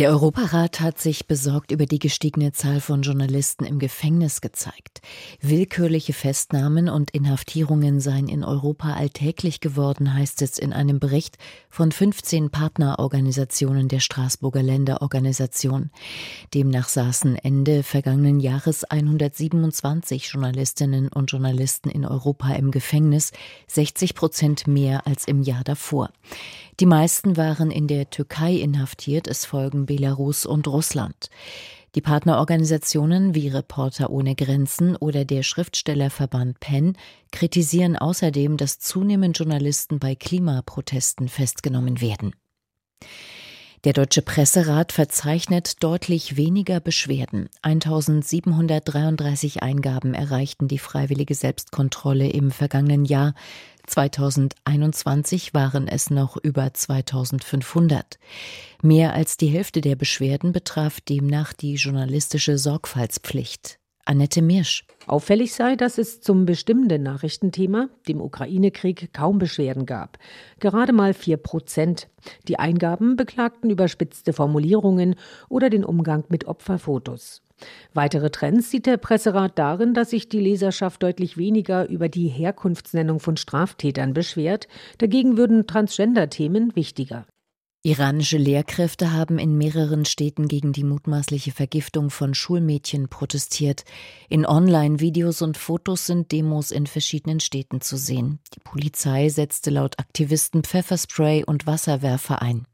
der Europarat hat sich besorgt über die gestiegene Zahl von Journalisten im Gefängnis gezeigt. Willkürliche Festnahmen und Inhaftierungen seien in Europa alltäglich geworden, heißt es in einem Bericht von 15 Partnerorganisationen der Straßburger Länderorganisation. Demnach saßen Ende vergangenen Jahres 127 Journalistinnen und Journalisten in Europa im Gefängnis, 60 Prozent mehr als im Jahr davor. Die meisten waren in der Türkei inhaftiert, es folgen Belarus und Russland. Die Partnerorganisationen wie Reporter ohne Grenzen oder der Schriftstellerverband PEN kritisieren außerdem, dass zunehmend Journalisten bei Klimaprotesten festgenommen werden. Der Deutsche Presserat verzeichnet deutlich weniger Beschwerden. 1733 Eingaben erreichten die freiwillige Selbstkontrolle im vergangenen Jahr. 2021 waren es noch über 2500. Mehr als die Hälfte der Beschwerden betraf demnach die journalistische Sorgfaltspflicht. Annette Mirsch. Auffällig sei, dass es zum bestimmenden Nachrichtenthema, dem Ukraine-Krieg, kaum Beschwerden gab. Gerade mal vier Prozent. Die Eingaben beklagten überspitzte Formulierungen oder den Umgang mit Opferfotos. Weitere Trends sieht der Presserat darin, dass sich die Leserschaft deutlich weniger über die Herkunftsnennung von Straftätern beschwert. Dagegen würden Transgender-Themen wichtiger. Iranische Lehrkräfte haben in mehreren Städten gegen die mutmaßliche Vergiftung von Schulmädchen protestiert. In Online-Videos und Fotos sind Demos in verschiedenen Städten zu sehen. Die Polizei setzte laut Aktivisten Pfefferspray und Wasserwerfer ein.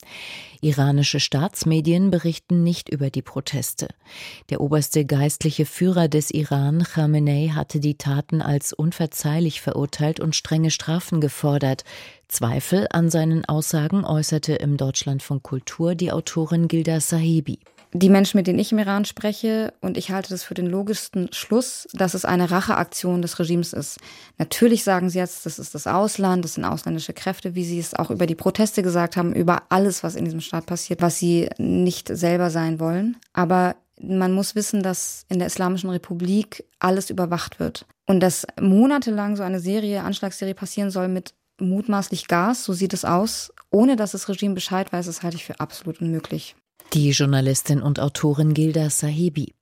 Iranische Staatsmedien berichten nicht über die Proteste. Der oberste geistliche Führer des Iran, Khamenei, hatte die Taten als unverzeihlich verurteilt und strenge Strafen gefordert. Zweifel an seinen Aussagen äußerte im Deutschlandfunk Kultur die Autorin Gilda Sahibi. Die Menschen, mit denen ich im Iran spreche, und ich halte das für den logischsten Schluss, dass es eine Racheaktion des Regimes ist. Natürlich sagen sie jetzt, das ist das Ausland, das sind ausländische Kräfte, wie sie es auch über die Proteste gesagt haben, über alles, was in diesem Staat passiert, was sie nicht selber sein wollen. Aber man muss wissen, dass in der Islamischen Republik alles überwacht wird. Und dass monatelang so eine Serie, Anschlagsserie passieren soll mit mutmaßlich Gas, so sieht es aus, ohne dass das Regime Bescheid weiß, das halte ich für absolut unmöglich. Die Journalistin und Autorin Gilda Sahibi.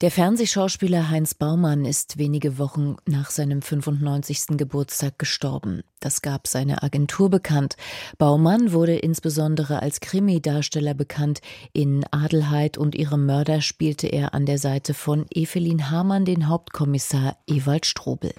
Der Fernsehschauspieler Heinz Baumann ist wenige Wochen nach seinem 95. Geburtstag gestorben. Das gab seine Agentur bekannt. Baumann wurde insbesondere als Krimi-Darsteller bekannt. In Adelheid und ihrem Mörder spielte er an der Seite von Evelyn Hamann den Hauptkommissar Ewald Strobel.